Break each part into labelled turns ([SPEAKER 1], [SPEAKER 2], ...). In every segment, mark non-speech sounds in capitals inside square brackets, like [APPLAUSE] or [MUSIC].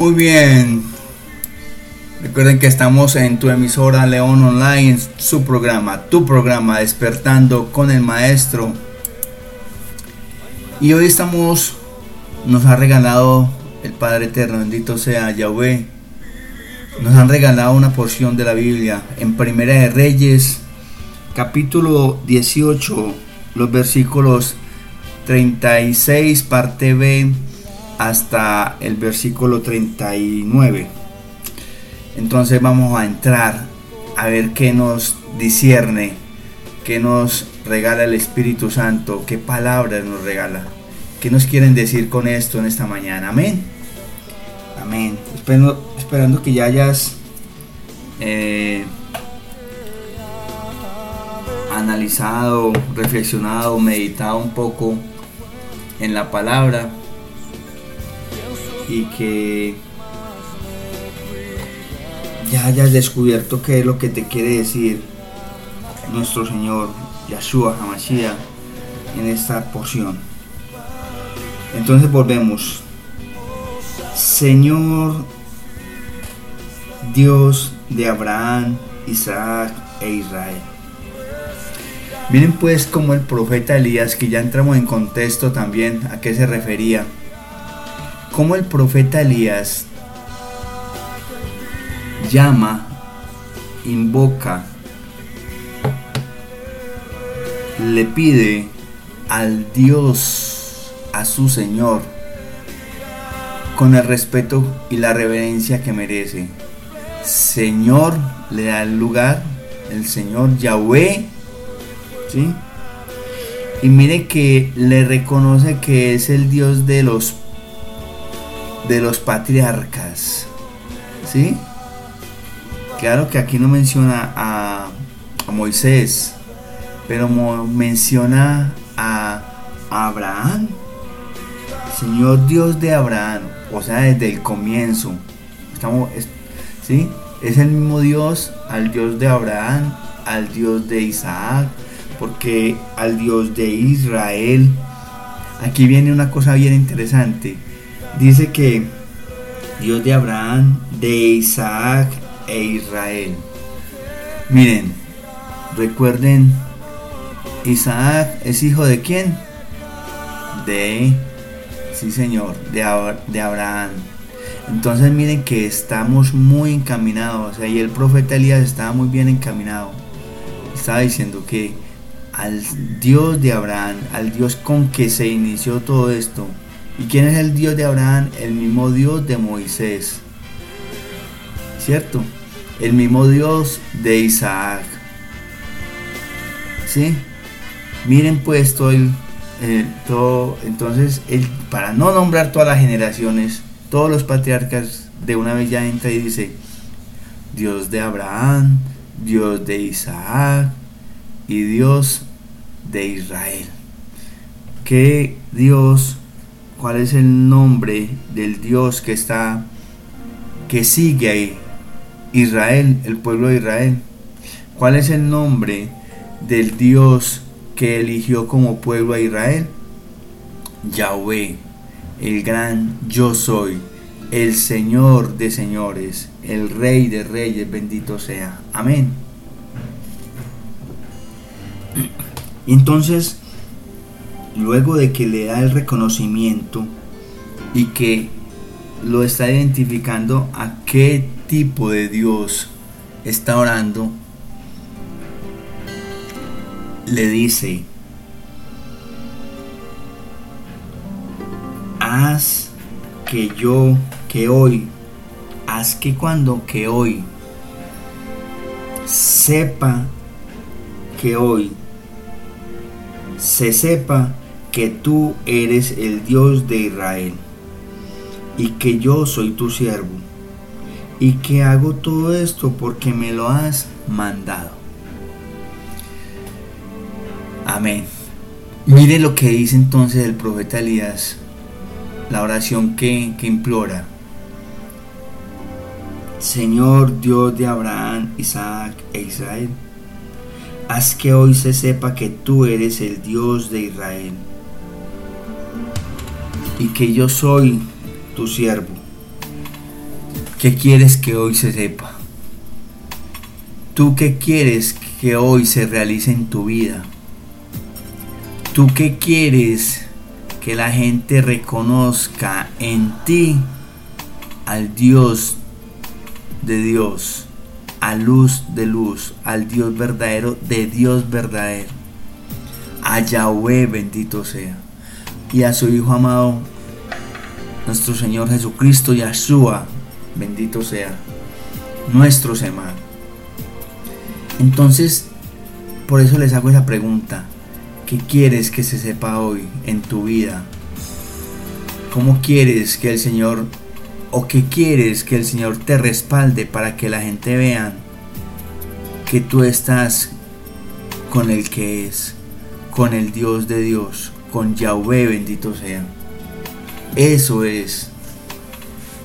[SPEAKER 1] Muy bien. Recuerden que estamos en tu emisora León Online, su programa, tu programa, despertando con el maestro. Y hoy estamos, nos ha regalado el Padre Eterno, bendito sea Yahweh. Nos han regalado una porción de la Biblia en Primera de Reyes, capítulo 18, los versículos 36, parte B, hasta el versículo 39. Entonces vamos a entrar a ver qué nos discierne, qué nos regala el Espíritu Santo, qué palabras nos regala, qué nos quieren decir con esto en esta mañana. Amén. Amén. Esperando, esperando que ya hayas eh, analizado, reflexionado, meditado un poco en la palabra y que ya hayas descubierto qué es lo que te quiere decir nuestro Señor Yahshua Hamashiach en esta porción. Entonces volvemos. Señor Dios de Abraham, Isaac e Israel. Miren pues como el profeta Elías, que ya entramos en contexto también a qué se refería, como el profeta Elías llama, invoca, le pide al Dios, a su Señor, con el respeto y la reverencia que merece. Señor le da el lugar, el Señor Yahweh, ¿sí? Y mire que le reconoce que es el Dios de los de los patriarcas, ¿sí? Claro que aquí no menciona a, Moisés, pero menciona a Abraham, Señor Dios de Abraham, o sea, desde el comienzo. Estamos, ¿sí? Es el mismo Dios al Dios de Abraham, al Dios de Isaac, porque al Dios de Israel. Aquí viene una cosa bien interesante. Dice que Dios de Abraham, de Isaac e Israel. Miren, recuerden, Isaac es hijo de quién? De, sí señor, de, de Abraham. Entonces miren que estamos muy encaminados. O sea, y el profeta Elías estaba muy bien encaminado. Estaba diciendo que al Dios de Abraham, al Dios con que se inició todo esto. ¿Y quién es el Dios de Abraham? El mismo Dios de Moisés. ¿Cierto? El mismo Dios de Isaac. ¿Sí? Miren pues todo el, eh, todo, entonces, para no nombrar todas las generaciones, todos los patriarcas de una vez ya entra y dice, Dios de Abraham, Dios de Isaac y Dios de Israel. ¿Qué Dios? ¿Cuál es el nombre del Dios que está, que sigue ahí? Israel, el pueblo de Israel. ¿Cuál es el nombre del Dios que eligió como pueblo a Israel? Yahweh el gran yo soy, el Señor de señores, el Rey de reyes, bendito sea. Amén. Entonces, luego de que le da el reconocimiento y que lo está identificando a qué tipo de Dios está orando, le dice, haz que yo, que hoy, haz que cuando que hoy sepa que hoy se sepa que tú eres el Dios de Israel y que yo soy tu siervo y que hago todo esto porque me lo has mandado. Amén. Mire lo que dice entonces el profeta Elías la oración que, implora. Señor Dios de Abraham, Isaac e Israel, haz que hoy se sepa que tú eres el Dios de Israel y que yo soy tu siervo ¿Qué quieres que hoy se sepa? ¿Tú qué quieres que hoy se realice en tu vida? ¿Tú qué quieres que la gente reconozca en ti al Dios de Dios, a luz de luz, al Dios verdadero de Dios verdadero, a Yahweh bendito sea, y a su Hijo amado, nuestro Señor Jesucristo, Yahshua, bendito sea, nuestro Semán. Entonces, por eso les hago esa pregunta. ¿Qué quieres que se sepa hoy en tu vida? ¿Cómo quieres que el Señor o qué quieres que el Señor te respalde para que la gente vea que tú estás con el que es, con el Dios de Dios, con Yahweh bendito sea? Eso es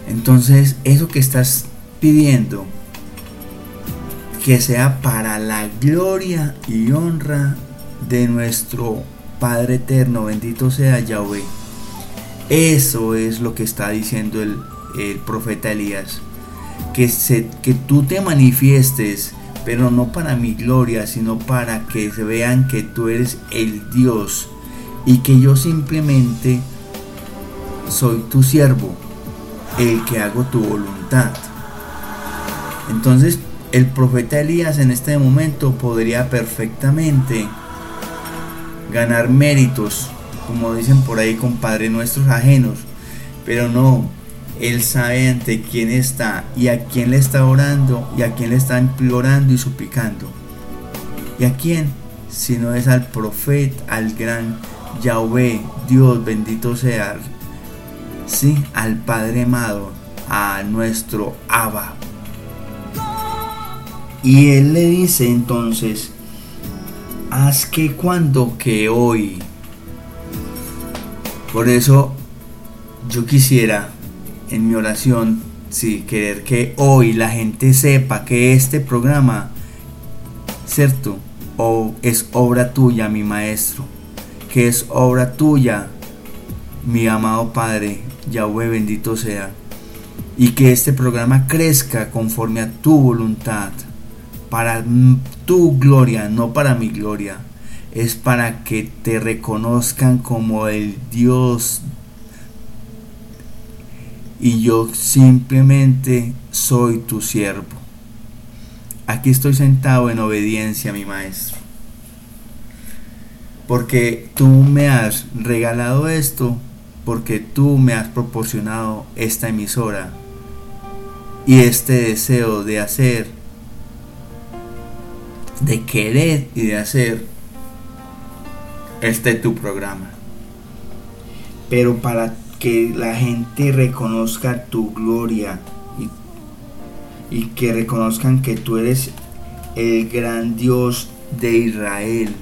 [SPEAKER 1] entonces, eso que estás pidiendo, que sea para la gloria y honra de nuestro Padre Eterno, bendito sea Yahweh. Eso es lo que está diciendo el, profeta Elías. Que, se, que tú te manifiestes, pero no para mi gloria, sino para que se vean que tú eres el Dios y que yo simplemente soy tu siervo el que hago tu voluntad. Entonces, el profeta Elías en este momento podría perfectamente ganar méritos, como dicen por ahí, compadre, nuestros ajenos, pero no, él sabe ante quién está y a quién le está orando y a quién le está implorando y suplicando. ¿Y a quién? Si no es al profeta, al gran Yahweh, Dios bendito sea, sí, al Padre amado, a nuestro Abba. Y él le dice entonces, haz que cuando que hoy. Por eso yo quisiera en mi oración, sí, querer que hoy la gente sepa que este programa, ¿cierto? O es obra tuya, mi maestro, que es obra tuya, mi amado Padre, Yahweh bendito sea, y que este programa crezca conforme a tu voluntad, para tu gloria, no para mi gloria. Es para que te reconozcan como el Dios y yo simplemente soy tu siervo. Aquí estoy sentado en obediencia mi maestro. Porque tú me has regalado esto porque tú me has proporcionado esta emisora y este deseo de hacer, de querer y de hacer este tu programa. Pero para que la gente reconozca tu gloria y, que reconozcan que tú eres el gran Dios de Israel,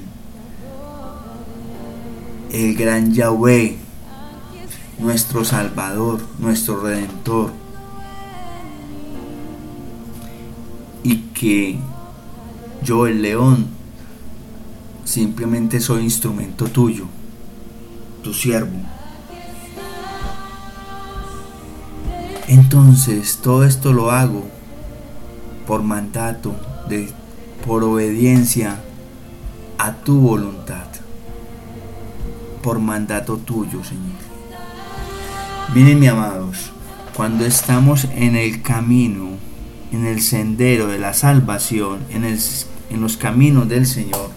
[SPEAKER 1] el gran Yahweh, nuestro Salvador, nuestro Redentor. Y que yo, el león, simplemente soy instrumento tuyo, tu siervo. Entonces todo esto lo hago por mandato, de, por obediencia a tu voluntad, por mandato tuyo, Señor. Miren, mi amados, cuando estamos en el camino, en el sendero de la salvación, en, en los caminos del Señor,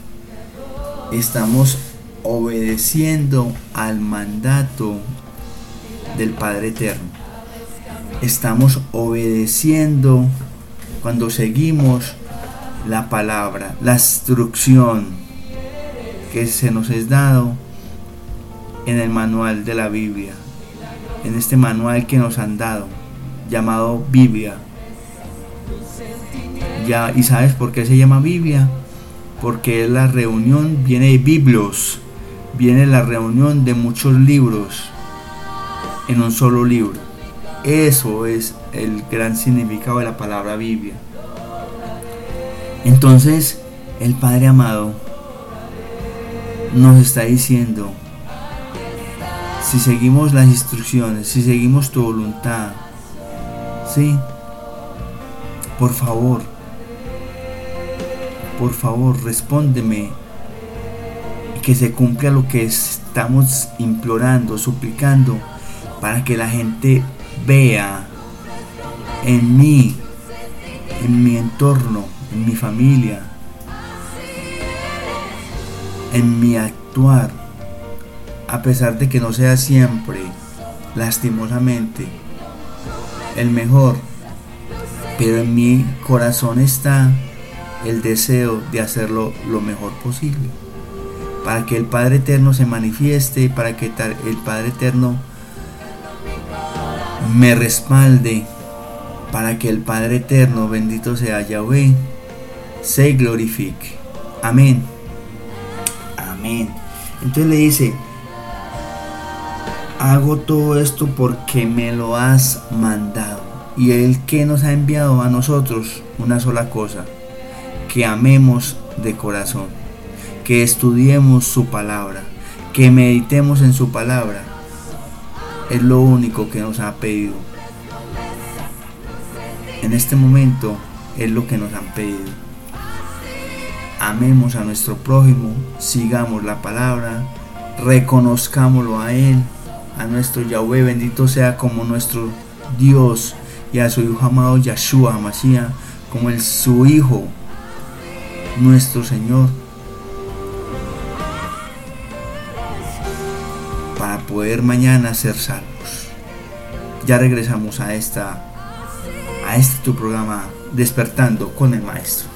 [SPEAKER 1] estamos obedeciendo al mandato del Padre Eterno. Estamos obedeciendo cuando seguimos la palabra, la instrucción que se nos es dado en el manual de la Biblia en este manual que nos han dado, llamado Biblia. Ya, ¿Y sabes por qué se llama Biblia? Porque es la reunión, viene de Biblos, viene la reunión de muchos libros en un solo libro. Eso es el gran significado de la palabra Biblia. Entonces, el Padre amado nos está diciendo, si seguimos las instrucciones, si seguimos tu voluntad, ¿sí? Por favor, por favor, respóndeme que se cumpla lo que estamos implorando, suplicando, para que la gente vea en mí, en mi entorno, en mi familia, en mi actuar, a pesar de que no sea siempre, lastimosamente, el mejor, pero en mi corazón está el deseo de hacerlo lo mejor posible, para que el Padre Eterno se manifieste, para que el Padre Eterno me respalde, para que el Padre Eterno, bendito sea Yahweh, se glorifique. Amén. Amén. Entonces le dice, hago todo esto porque me lo has mandado. Y el que nos ha enviado a nosotros una sola cosa, que amemos de corazón, que estudiemos su palabra, que meditemos en su palabra. Es lo único que nos ha pedido. En este momento es lo que nos han pedido. Amemos a nuestro prójimo, sigamos la palabra, reconozcámoslo a Él, a nuestro Yahweh, bendito sea como nuestro Dios y a su Hijo amado Yahshua Mashiach, como el, su Hijo, nuestro Señor, para poder mañana ser salvos. Ya regresamos a esta a este tu programa Despertando con el Maestro.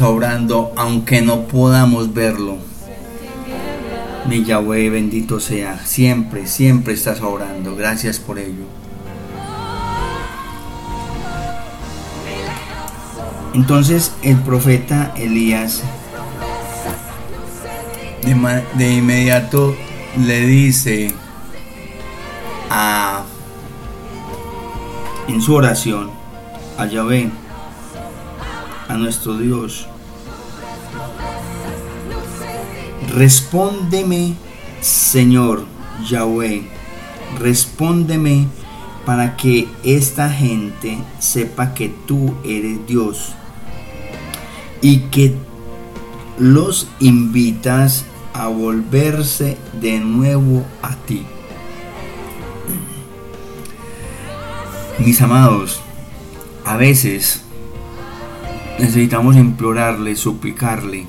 [SPEAKER 1] obrando aunque no podamos verlo. Mi Yahweh bendito sea. Siempre, siempre estás obrando. Gracias por ello. Entonces el profeta Elías de, inmediato le dice a, en su oración a Yahvé, a nuestro Dios. Respóndeme, Señor Yahweh, respóndeme para que esta gente sepa que tú eres Dios y que los invitas a volverse de nuevo a ti. Mis amados, a veces necesitamos implorarle, suplicarle,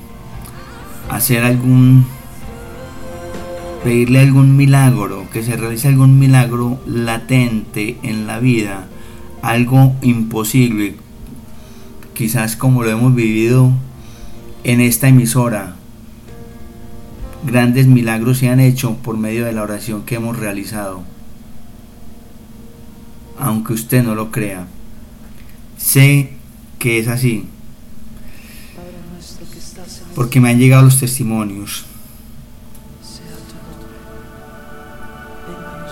[SPEAKER 1] hacer algún pedirle algún milagro, que se realice algún milagro latente en la vida, algo imposible, quizás como lo hemos vivido en esta emisora. Grandes milagros se han hecho por medio de la oración que hemos realizado. Aunque usted no lo crea. Sé que es así. Porque me han llegado los testimonios.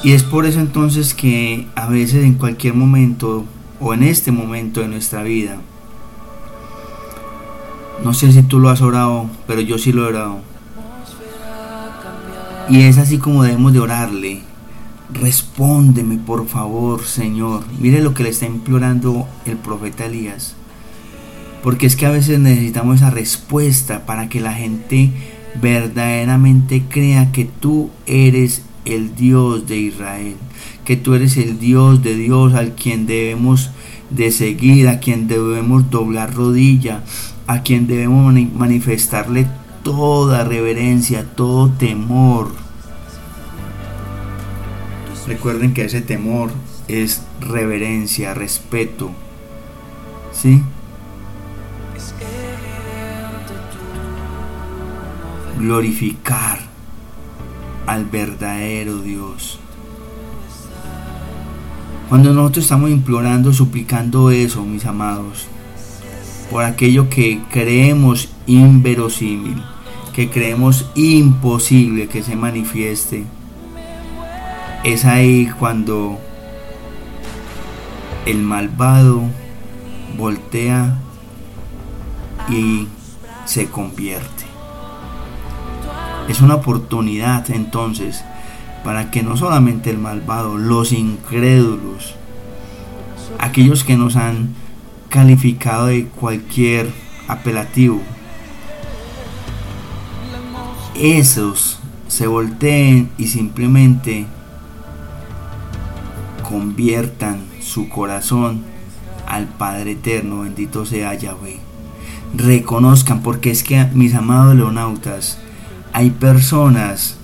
[SPEAKER 1] Y es por eso entonces que a veces en cualquier momento o en este momento de nuestra vida, no sé si tú lo has orado, pero yo sí lo he orado. Y es así como debemos de orarle. Respóndeme por favor, Señor. Mire lo que le está implorando el profeta Elías. Porque es que a veces necesitamos esa respuesta para que la gente verdaderamente crea que tú eres el Dios de Israel, que tú eres el Dios de Dios al quien debemos de seguir, a quien debemos doblar rodilla, a quien debemos manifestarle toda reverencia, todo temor. Recuerden que ese temor es reverencia, respeto. ¿Sí? Glorificar al verdadero Dios. Cuando nosotros estamos implorando, suplicando eso, mis amados, por aquello que creemos inverosímil, que creemos imposible que se manifieste, es ahí cuando el malvado voltea y se convierte. Es una oportunidad entonces para que no solamente el malvado, los incrédulos, aquellos que nos han calificado de cualquier apelativo, esos se volteen y simplemente conviertan su corazón al Padre Eterno, bendito sea Yahweh. Reconozcan, porque es que mis amados leonautas, hay personas,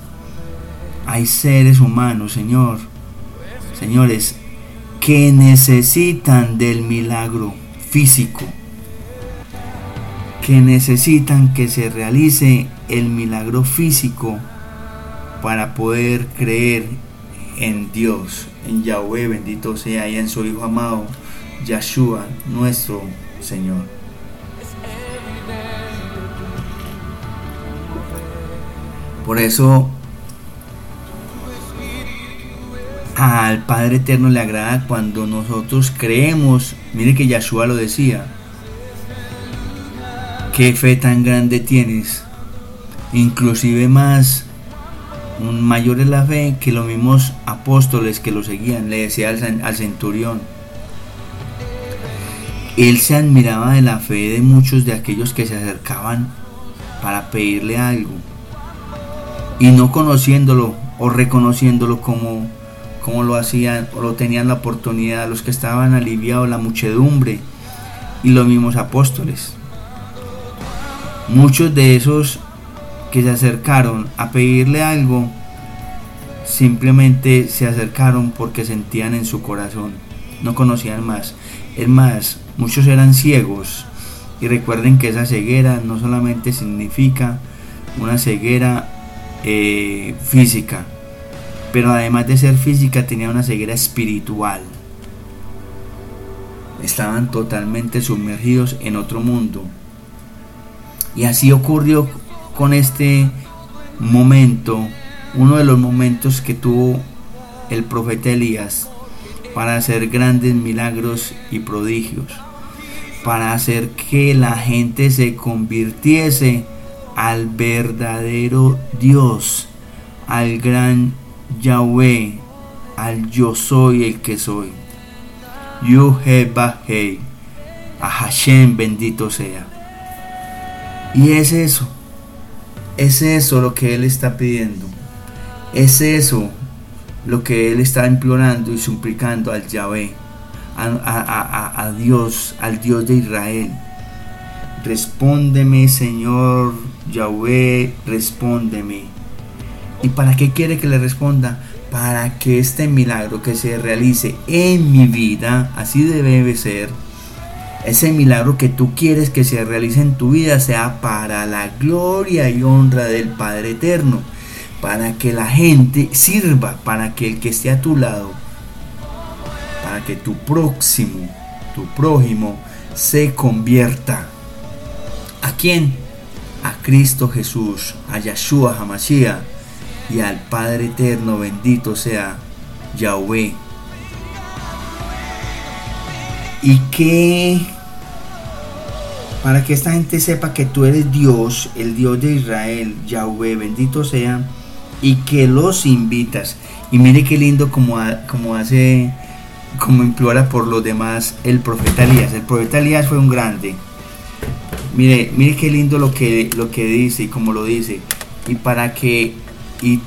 [SPEAKER 1] hay seres humanos, Señor, señores, que necesitan del milagro físico, que necesitan que se realice el milagro físico para poder creer en Dios, en Yahweh, bendito sea, y en su Hijo amado, Yahshua, nuestro Señor. Por eso al Padre Eterno le agrada cuando nosotros creemos, mire que Yahshua lo decía, qué fe tan grande tienes, inclusive más, mayor es la fe que los mismos apóstoles que lo seguían, le decía al, al centurión. Él se admiraba de la fe de muchos de aquellos que se acercaban para pedirle algo y no conociéndolo o reconociéndolo como, como lo hacían o lo tenían la oportunidad los que estaban aliviados, la muchedumbre y los mismos apóstoles. Muchos de esos que se acercaron a pedirle algo, simplemente se acercaron porque sentían en su corazón, no conocían más. Es más, muchos eran ciegos y recuerden que esa ceguera no solamente significa una ceguera eh, física, pero además de ser física tenía una ceguera espiritual. Estaban totalmente sumergidos en otro mundo. Y así ocurrió con este momento, uno de los momentos que tuvo el profeta Elías para hacer grandes milagros y prodigios, para hacer que la gente se convirtiese al verdadero Dios, al gran Yahweh, al yo soy el que soy. Yuhebahei, a Hashem bendito sea. Y es eso, es eso lo que Él está pidiendo, es eso lo que Él está implorando y suplicando al Yahweh, a, a Dios, al Dios de Israel. Respóndeme, Señor Yahweh, respóndeme. ¿Y para qué quiere que le responda? Para que este milagro que se realice en mi vida, así debe ser, ese milagro que tú quieres que se realice en tu vida sea para la gloria y honra del Padre Eterno, para que la gente sirva, para que el que esté a tu lado, para que tu próximo, tu prójimo, se convierta. ¿A quién? A Cristo Jesús, a Yahshua Hamashiach y al Padre Eterno, bendito sea Yahweh. Y que para que esta gente sepa que tú eres Dios, el Dios de Israel, Yahweh, bendito sea, y que los invitas. Y mire qué lindo como, como hace, como implora por los demás el profeta Elías. El profeta Elías fue un grande. Mire, mire qué lindo lo que, lo que dice y como lo dice. Y para que y,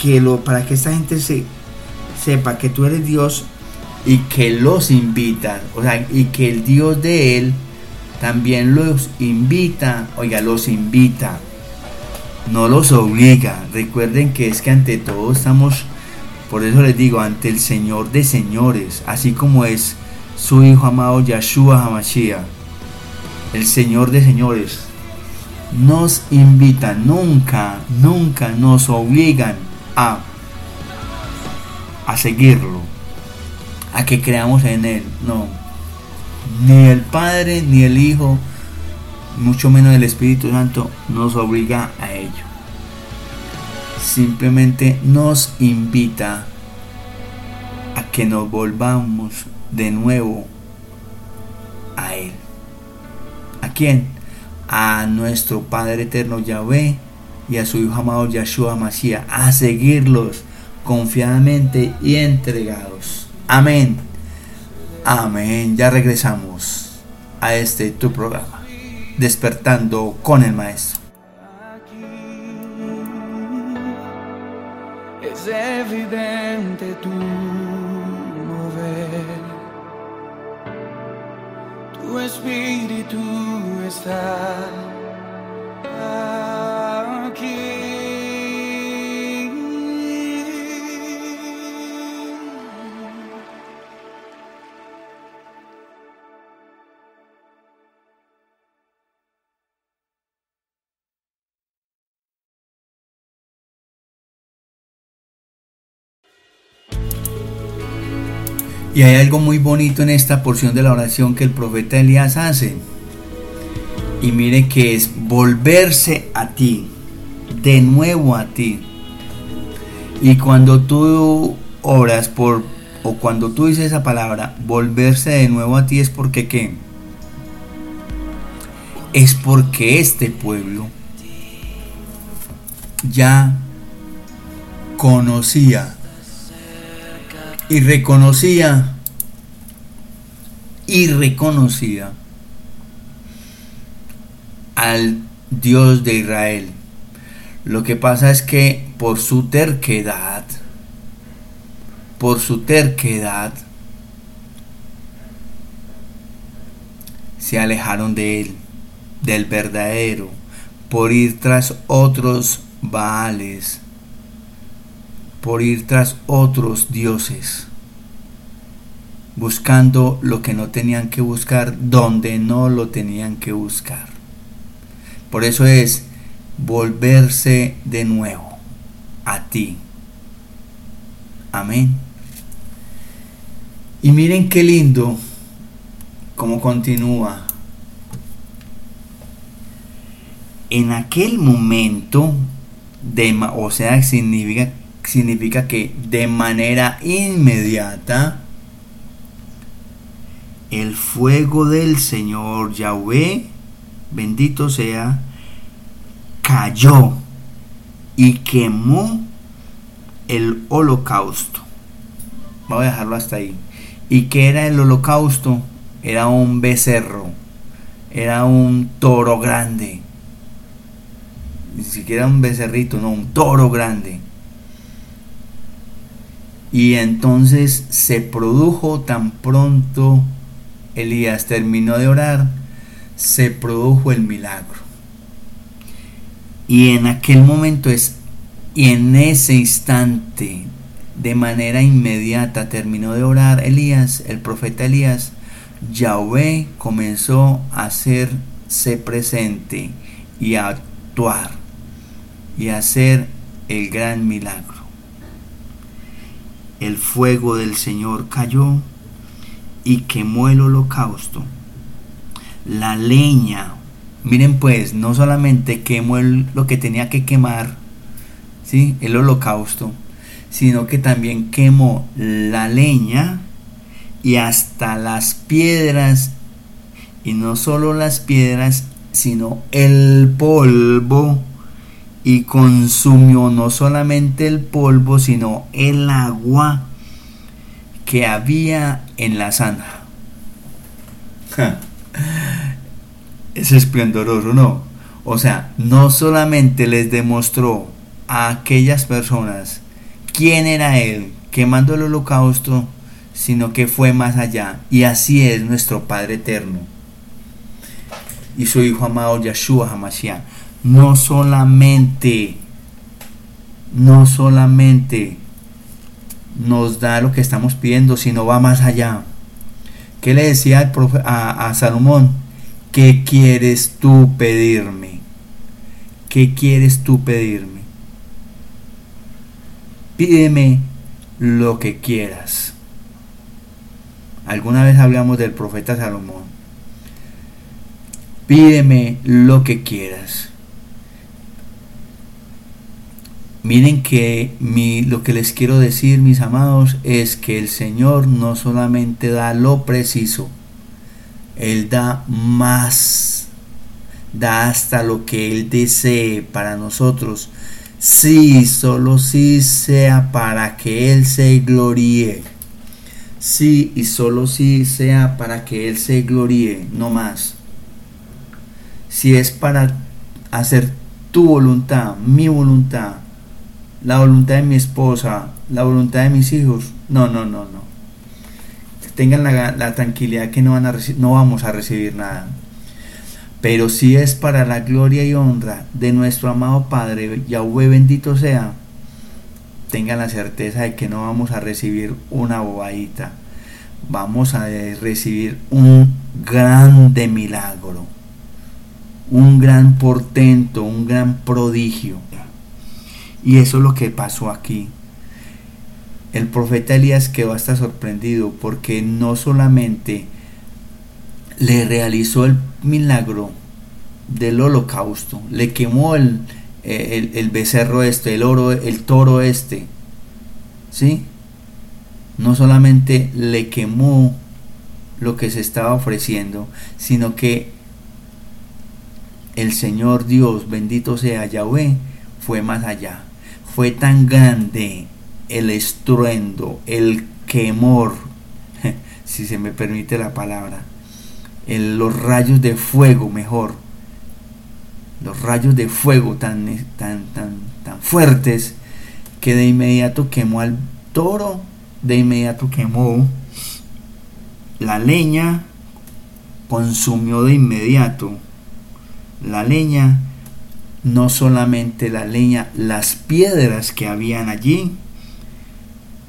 [SPEAKER 1] que lo para que esta gente se sepa que tú eres Dios y que los invita, o sea, y que el Dios de él también los invita, oiga, los invita, no los obliga. Recuerden que es que ante todo estamos, por eso les digo, ante el Señor de señores, así como es su Hijo amado Yahshua Hamashiach, el Señor de señores nos invitan, nunca, nunca nos obligan a, a seguirlo, a que creamos en Él. No, ni el Padre, ni el Hijo, mucho menos el Espíritu Santo nos obliga a ello. Simplemente nos invita a que nos volvamos de nuevo a Él. ¿A quién? a nuestro Padre eterno Yahvé y a su Hijo amado Yahshua Mashiach, a seguirlos confiadamente y entregados. Amén. Amén. Ya regresamos a este tu programa, despertando con el Maestro.
[SPEAKER 2] Es evidente tu tu espíritu está
[SPEAKER 1] Y hay algo muy bonito en esta porción de la oración que el profeta Elías hace. Y mire que es volverse a ti, de nuevo a ti. Y cuando tú oras por, o cuando tú dices esa palabra, volverse de nuevo a ti es porque qué? Es porque este pueblo ya conocía y reconocía y reconocía al Dios de Israel. Lo que pasa es que por su terquedad, por su terquedad, se alejaron de él, del verdadero, por ir tras otros baales, por ir tras otros dioses, buscando lo que no tenían que buscar, donde no lo tenían que buscar. Por eso es volverse de nuevo a ti. Amén. Y miren qué lindo cómo continúa. En aquel momento, de, o sea, significa, significa que de manera inmediata, el fuego del Señor Yahweh bendito sea, cayó y quemó el holocausto. Voy a dejarlo hasta ahí. ¿Y qué era el holocausto? Era un becerro, era un toro grande. Ni siquiera un becerrito, no, un toro grande. Y entonces se produjo tan pronto Elías terminó de orar se produjo el milagro. Y en aquel momento es, y en ese instante, de manera inmediata, terminó de orar Elías, el profeta Elías, Yahweh comenzó a hacerse presente y a actuar y a hacer el gran milagro. El fuego del Señor cayó y quemó el holocausto. La leña, miren pues, no solamente quemó lo que tenía que quemar, ¿sí? el holocausto, sino que también quemó la leña y hasta las piedras, y no solo las piedras, sino el polvo, y consumió no solamente el polvo, sino el agua que había en la zanja. Es esplendoroso, ¿no? O sea, no solamente les demostró a aquellas personas quién era Él quemando el holocausto, sino que fue más allá. Y así es nuestro Padre Eterno. Y su Hijo amado Yahshua Hamashiach. No solamente, no solamente nos da lo que estamos pidiendo, sino va más allá. ¿Qué le decía a, a Salomón? ¿Qué quieres tú pedirme? ¿Qué quieres tú pedirme? Pídeme lo que quieras. Alguna vez hablamos del profeta Salomón. Pídeme lo que quieras. Miren que mi, lo que les quiero decir, mis amados, es que el Señor no solamente da lo preciso, Él da más, da hasta lo que Él desee para nosotros. Sí, solo sí sea para que Él se gloríe sí y solo si sea para que Él se gloríe, no más. Si es para hacer tu voluntad, mi voluntad, la voluntad de mi esposa, la voluntad de mis hijos, no, no, no, no. Tengan la, tranquilidad que no, van a no vamos a recibir nada. Pero si es para la gloria y honra de nuestro amado Padre, Yahweh bendito sea, tengan la certeza de que no vamos a recibir una bobadita, vamos a recibir un grande milagro, un gran portento, un gran prodigio. Y eso es lo que pasó aquí. El profeta Elías quedó hasta sorprendido porque no solamente le realizó el milagro del holocausto, le quemó el, el, becerro este, el oro, el toro este, ¿sí? No solamente le quemó lo que se estaba ofreciendo, sino que el Señor Dios, bendito sea Yahweh, fue más allá. Fue tan grande el estruendo, el quemor, [LAUGHS] si se me permite la palabra, los rayos de fuego mejor los rayos de fuego tan, tan, tan, tan fuertes que de inmediato quemó al toro, de inmediato quemó la leña, consumió de inmediato la leña, no solamente la leña, las piedras que habían allí,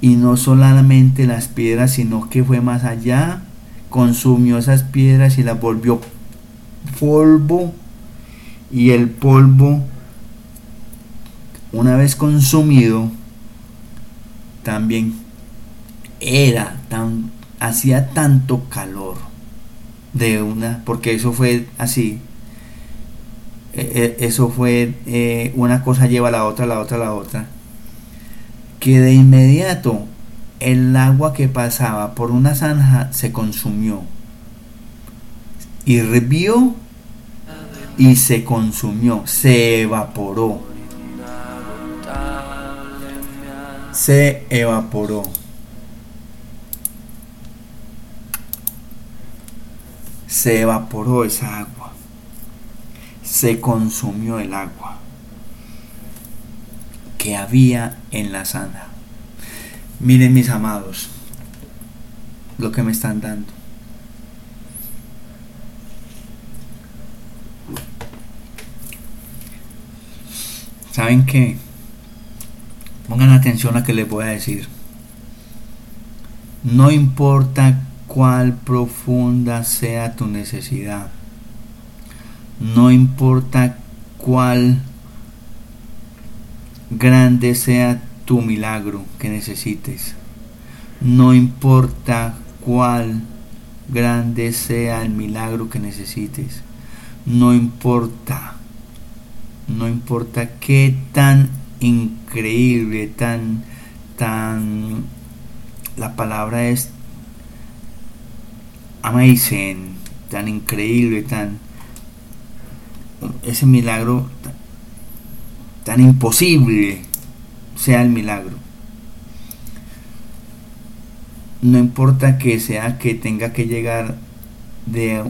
[SPEAKER 1] y no solamente las piedras, sino que fue más allá, consumió esas piedras y las volvió polvo. Y el polvo, una vez consumido, también era tan, hacía tanto calor de una, porque eso fue así, e, e, eso fue eh, una cosa lleva a la otra, la otra, la otra, que de inmediato el agua que pasaba por una zanja se consumió, hirvió y se consumió, se evaporó. Se evaporó. Se evaporó esa agua. Se consumió el agua que había en la sana. Miren mis amados, lo que me están dando. ¿Saben qué? Pongan atención a que les voy a decir. No importa cuál profunda sea tu necesidad. No importa cuál grande sea tu milagro que necesites. No importa cuál grande sea el milagro que necesites. No importa. No importa qué tan increíble, tan, tan, la palabra es amazing, tan increíble, tan, ese milagro tan imposible sea el milagro. No importa que sea que tenga que llegar de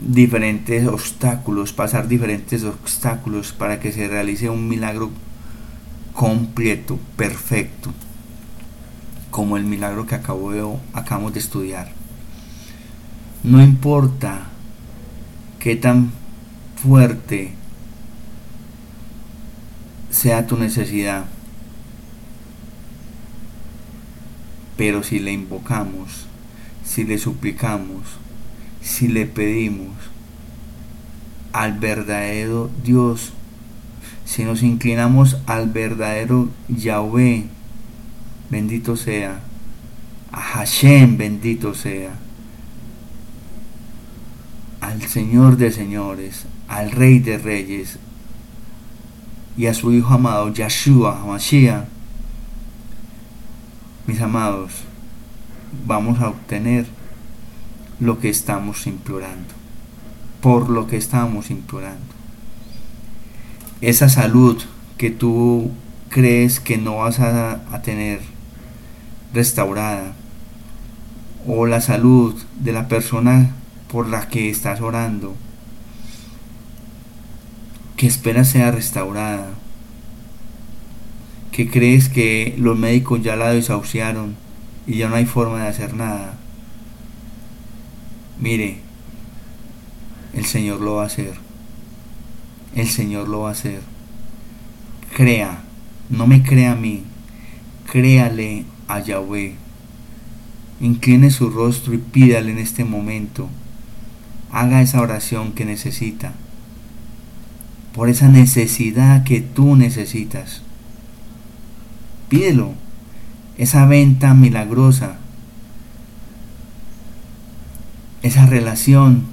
[SPEAKER 1] diferentes obstáculos, pasar diferentes obstáculos para que se realice un milagro completo, perfecto, como el milagro que acabo de, acabamos de estudiar. No importa qué tan fuerte sea tu necesidad, pero si le invocamos, si le suplicamos, si le pedimos al verdadero Dios, si nos inclinamos al verdadero Yahweh, bendito sea, a Hashem, bendito sea, al Señor de señores, al Rey de reyes y a su Hijo amado, Yahshua, Mashiach, mis amados, vamos a obtener lo que estamos implorando, por lo que estamos implorando. Esa salud que tú crees que no vas a, a tener restaurada, o la salud de la persona por la que estás orando, que esperas sea restaurada, que crees que los médicos ya la desahuciaron y ya no hay forma de hacer nada. Mire, el Señor lo va a hacer. El Señor lo va a hacer. Crea, no me crea a mí, créale a Yahweh. Incline su rostro y pídale en este momento. Haga esa oración que necesita. Por esa necesidad que tú necesitas. Pídelo. Esa venta milagrosa. Esa relación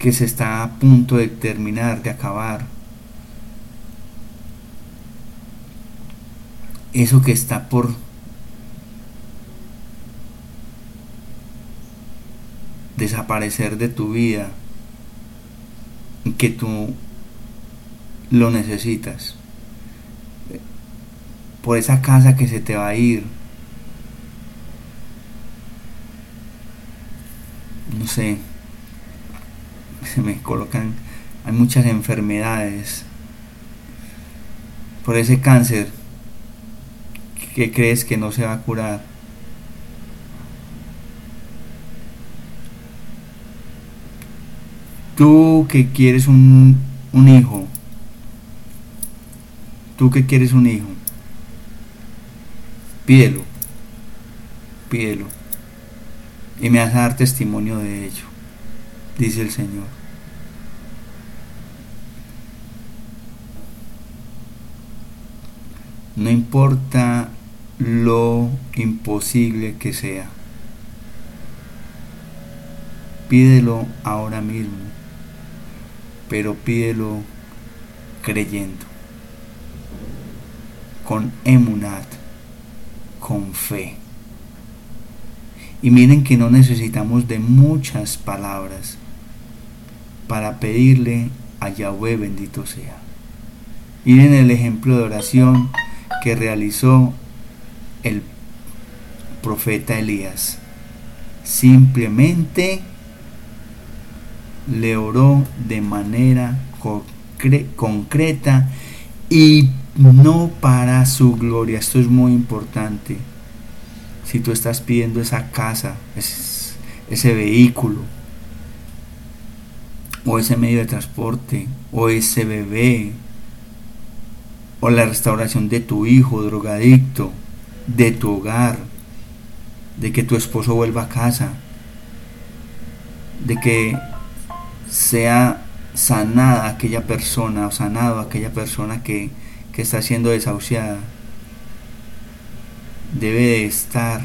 [SPEAKER 1] que se está a punto de terminar, de acabar. Eso que está por desaparecer de tu vida que tú lo necesitas por esa casa que se te va a ir. No sé, se me colocan, hay muchas enfermedades. Por ese cáncer que crees que no se va a curar. Tú que quieres un, un hijo, tú que quieres un hijo, Pídelo, pídelo. Y me vas a dar testimonio de ello, dice el Señor. No importa lo imposible que sea. Pídelo ahora mismo, pero pídelo creyendo, con emunat con fe. Y miren que no necesitamos de muchas palabras para pedirle a Yahweh bendito sea. Miren el ejemplo de oración que realizó el profeta Elías. Simplemente le oró de manera concreta y no para su gloria. Esto es muy importante. Si tú estás pidiendo esa casa, ese, vehículo, o ese medio de transporte, o ese bebé, o la restauración de tu hijo drogadicto, de tu hogar, de que tu esposo vuelva a casa, de que sea sanada aquella persona o sanado aquella persona que, que está siendo desahuciada. Debe de estar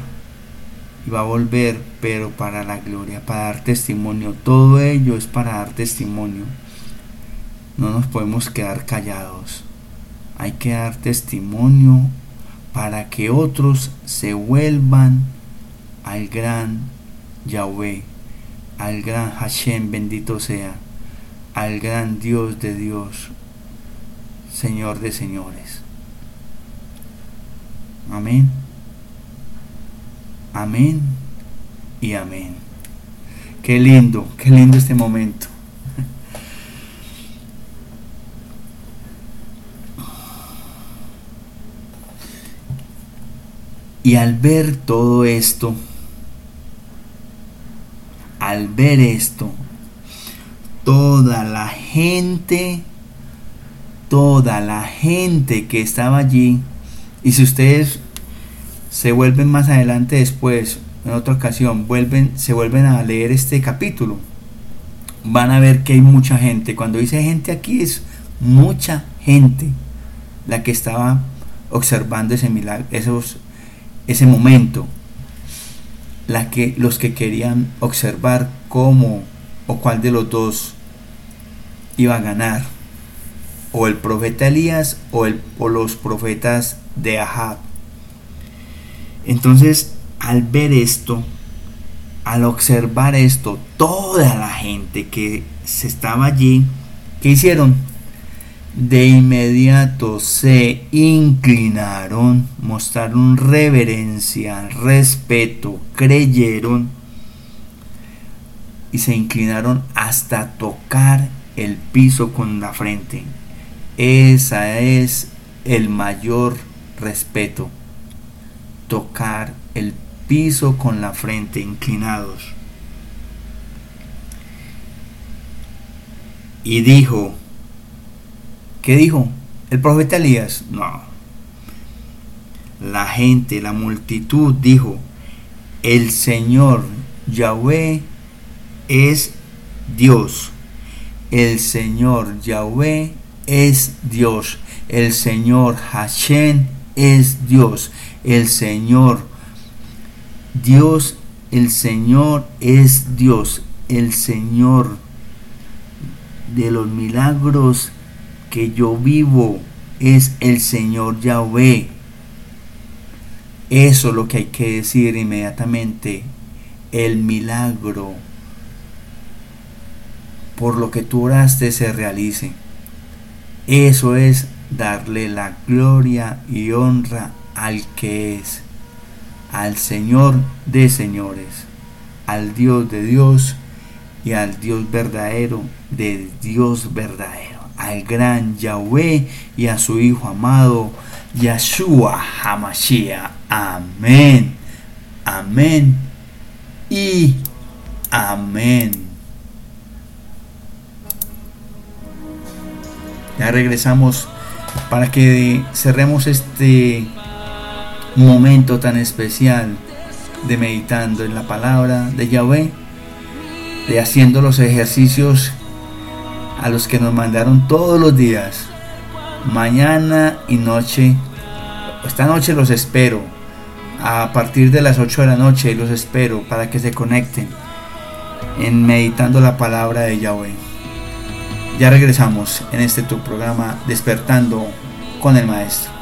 [SPEAKER 1] y va a volver, pero para la gloria, para dar testimonio. Todo ello es para dar testimonio. No nos podemos quedar callados. Hay que dar testimonio para que otros se vuelvan al gran Yahweh, al gran Hashem, bendito sea, al gran Dios de Dios, Señor de señores. Amén. Amén y amén. Qué lindo, qué lindo este momento. Y al ver todo esto, al ver esto, toda la gente, toda la gente que estaba allí, y si ustedes se vuelven más adelante después, en otra ocasión, vuelven, se vuelven a leer este capítulo, van a ver que hay mucha gente. Cuando dice gente aquí es mucha gente la que estaba observando ese milagro, esos, ese momento. La que, los que querían observar cómo o cuál de los dos iba a ganar. O el profeta Elías o, el, o los profetas de Ahab. Entonces, al ver esto, al observar esto, toda la gente que se estaba allí, ¿qué hicieron? De inmediato se inclinaron, mostraron reverencia, respeto, creyeron y se inclinaron hasta tocar el piso con la frente. Esa es el mayor respeto tocar el piso con la frente inclinados. Y dijo, ¿qué dijo? El profeta Elías, no. La gente, la multitud dijo, el Señor Yahweh es Dios. El Señor Yahweh es Dios. El Señor Hashem es Dios el Señor. Dios, el Señor es Dios, el Señor de los milagros que yo vivo es el Señor Yahweh. Eso es lo que hay que decir inmediatamente. El milagro por lo que tú oraste se realice. Eso es darle la gloria y honra al que es, al Señor de señores, al Dios de Dios y al Dios verdadero de Dios verdadero, al gran Yahweh y a su Hijo amado, Yahshua Hamashiach. Amén, amén y amén. Ya regresamos para que cerremos este momento tan especial de meditando en la palabra de Yahweh, de haciendo los ejercicios a los que nos mandaron todos los días, mañana y noche. Esta noche los espero, a partir de las 8 de la noche los espero para que se conecten en meditando la palabra de Yahweh. Ya regresamos en este tu programa Despertando con el Maestro.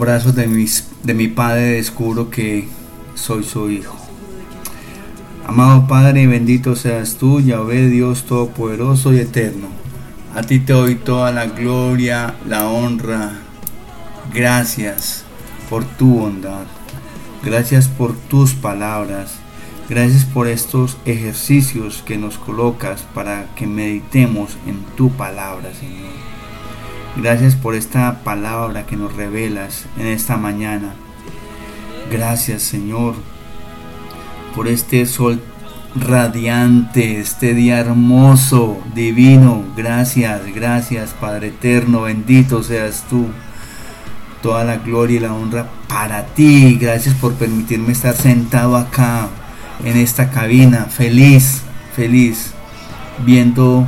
[SPEAKER 2] Brazos de,
[SPEAKER 1] mis, de mi Padre descubro que soy su hijo. Amado Padre, bendito seas tú, Yahvé Dios Todopoderoso y Eterno. A ti te doy toda la gloria, la honra. Gracias por tu bondad. Gracias por tus palabras. Gracias por estos ejercicios que nos colocas para que meditemos en tu palabra, Señor. Gracias por esta palabra que nos revelas en esta mañana. Gracias Señor por este sol radiante, este día hermoso, divino. Gracias, gracias Padre eterno, bendito seas tú. Toda la gloria y la honra para ti. Gracias por permitirme estar sentado acá en esta cabina, feliz, feliz, viendo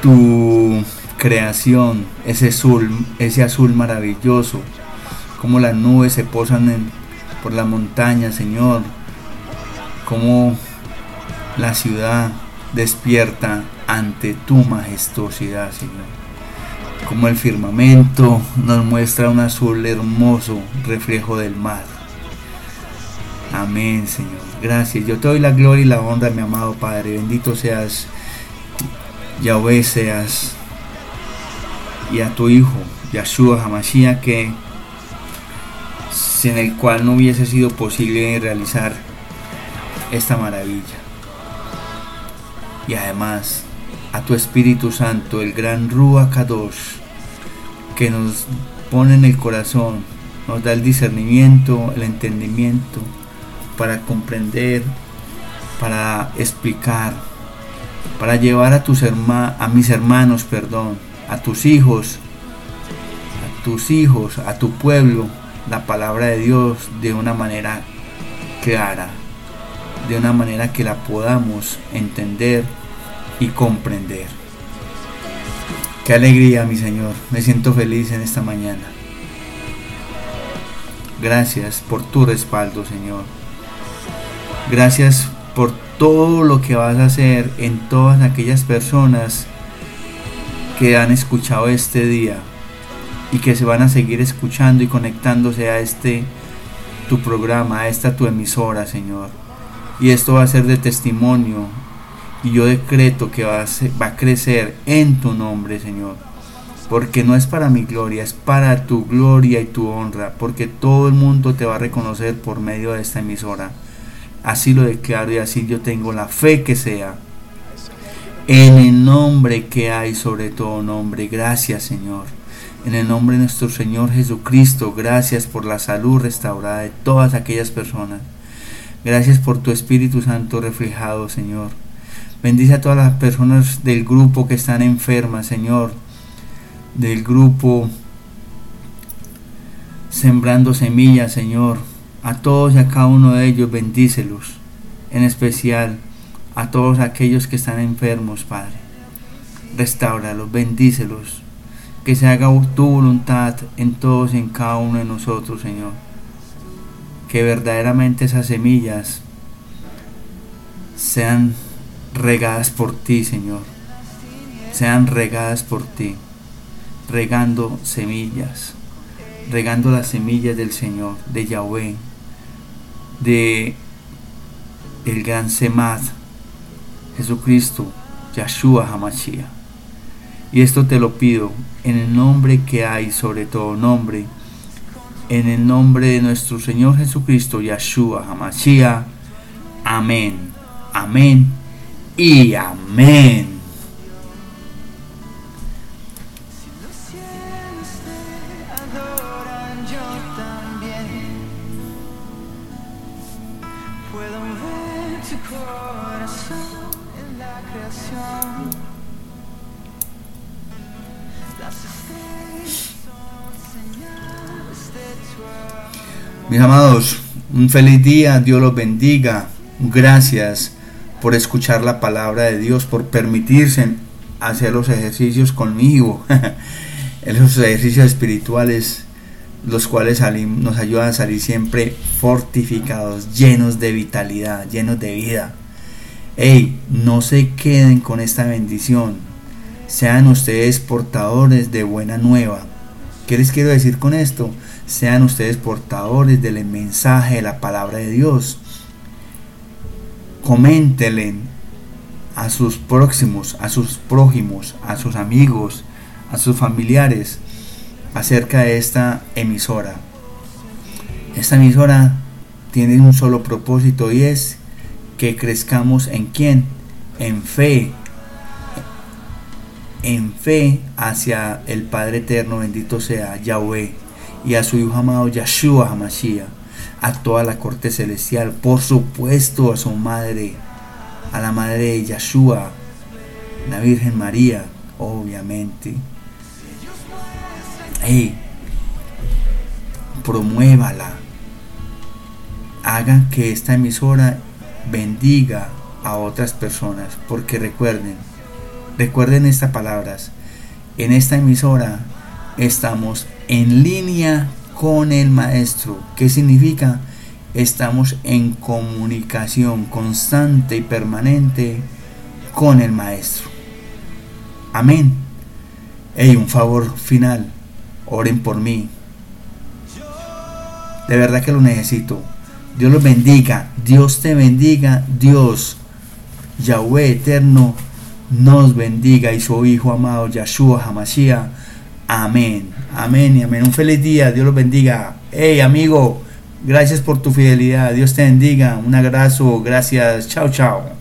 [SPEAKER 1] tu creación, ese azul, ese azul maravilloso, como las nubes se posan por la montaña, Señor, como la ciudad despierta ante tu majestuosidad, Señor. Como el firmamento nos muestra un azul hermoso, reflejo del mar. Amén, Señor. Gracias. Yo te doy la gloria y la honra, mi amado Padre. Bendito seas, Yahweh seas y a tu Hijo, Yahshua Hamashiach, que sin el cual no hubiese sido posible realizar esta maravilla. Y además a tu Espíritu Santo, el gran Ruach Kadosh, que nos pone en el corazón, nos da el discernimiento, el entendimiento para comprender, para explicar, para llevar a tus herma- a mis hermanos, perdón, a tus hijos, a tus hijos, a tu pueblo, la palabra de Dios de una manera clara, de una manera que la podamos entender y comprender. Qué alegría, mi Señor. Me siento feliz en esta mañana. Gracias por tu respaldo, Señor. Gracias por todo lo que vas a hacer en todas aquellas personas que han escuchado este día y que se van a seguir escuchando y conectándose a este tu programa, a esta tu emisora, Señor. Y esto va a ser de testimonio y yo decreto que va a, va a crecer en tu nombre, Señor. Porque no es para mi gloria, es para tu gloria y tu honra. Porque todo el mundo te va a reconocer por medio de esta emisora. Así lo declaro y así yo tengo la fe que sea. En el nombre que hay sobre todo nombre. Gracias, Señor. En el nombre de nuestro Señor Jesucristo, gracias por la salud restaurada de todas aquellas personas. Gracias por tu Espíritu Santo reflejado, Señor. Bendice a todas las personas del grupo que están enfermas, Señor. Del grupo Sembrando Semillas, Señor. A todos y a cada uno de ellos bendícelos. En especial a todos aquellos que están enfermos, Padre. Restáuralos, bendícelos. que se haga tu voluntad en todos y en cada uno de nosotros, Señor. Que verdaderamente esas semillas sean regadas por ti, Señor. Sean regadas por ti. Regando semillas. Regando las semillas del Señor, de Yahweh, de el gran Semad, Jesucristo, Yahshua Hamashiach. Y esto te lo pido en el nombre que hay sobre todo nombre, en el nombre de nuestro Señor Jesucristo, Yahshua Hamashiach. Amén, amén y amén. Feliz día, Dios los bendiga. Gracias por escuchar la palabra de Dios, por permitirse hacer los ejercicios conmigo, [LAUGHS] esos ejercicios espirituales, los cuales nos ayudan a salir siempre fortificados, llenos de vitalidad, llenos de vida. Hey, no se queden con esta bendición, sean ustedes portadores de buena nueva. ¿Qué les quiero decir con esto? Sean ustedes portadores del mensaje de la palabra de Dios. Coméntenle a sus próximos, a sus prójimos, a sus amigos, a sus familiares acerca de esta emisora. Esta emisora tiene un solo propósito y es que crezcamos en quién? En fe. En fe hacia el Padre Eterno, bendito sea Yahweh y a su Hijo amado Yahshua Hamashiach, a toda la corte celestial, por supuesto a su madre, a la madre de Yahshua, la Virgen María, obviamente. Hey, promuévala. Hagan que esta emisora bendiga a otras personas, porque recuerden, recuerden estas palabras. En esta emisora estamos en línea con el maestro. ¿Qué significa? Estamos en comunicación constante y permanente con el maestro. Amén. Hey, un favor final. Oren por mí. De verdad que lo necesito. Dios los bendiga. Dios te bendiga. Dios, Yahweh eterno, nos bendiga. Y su Hijo amado, Yahshua Hamashiach Amén, amén y amén. Un feliz día, Dios los bendiga. Hey amigo, gracias por tu fidelidad. Dios te bendiga. Un abrazo, gracias. Chao, chao.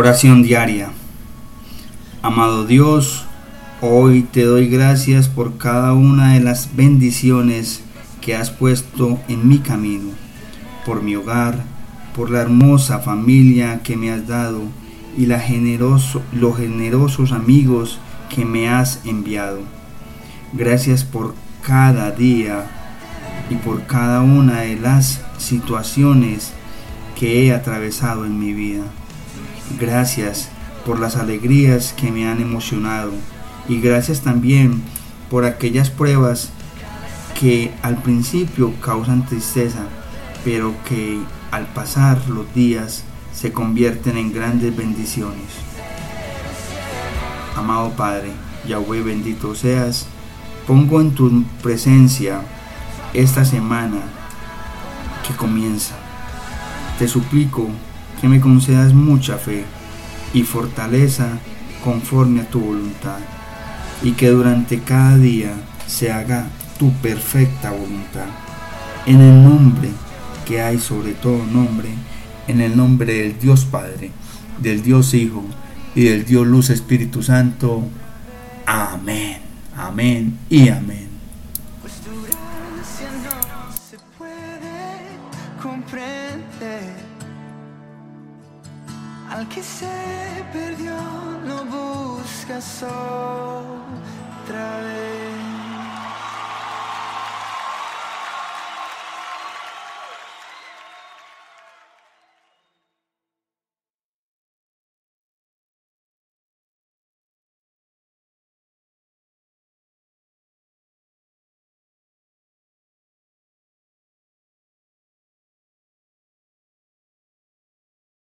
[SPEAKER 1] Oración diaria. Amado Dios, hoy te doy gracias por cada una de las bendiciones que has puesto en mi camino, por mi hogar, por la hermosa familia que me has dado y los generosos amigos que me has enviado. Gracias por cada día y por cada una de las situaciones que he atravesado en mi vida. Gracias por las alegrías que me han emocionado y gracias también por aquellas pruebas que al principio causan tristeza, pero que al pasar los días se convierten en grandes bendiciones. Amado Padre, Yahweh bendito seas, pongo en tu presencia esta semana que comienza. Te suplico que me concedas mucha fe y fortaleza conforme a tu voluntad, y que durante cada día se haga tu perfecta voluntad. En el nombre que hay sobre todo nombre, en el nombre del Dios Padre, del Dios Hijo y del Dios Luz Espíritu Santo. Amén, amén y amén.
[SPEAKER 3] Buscas otra vez.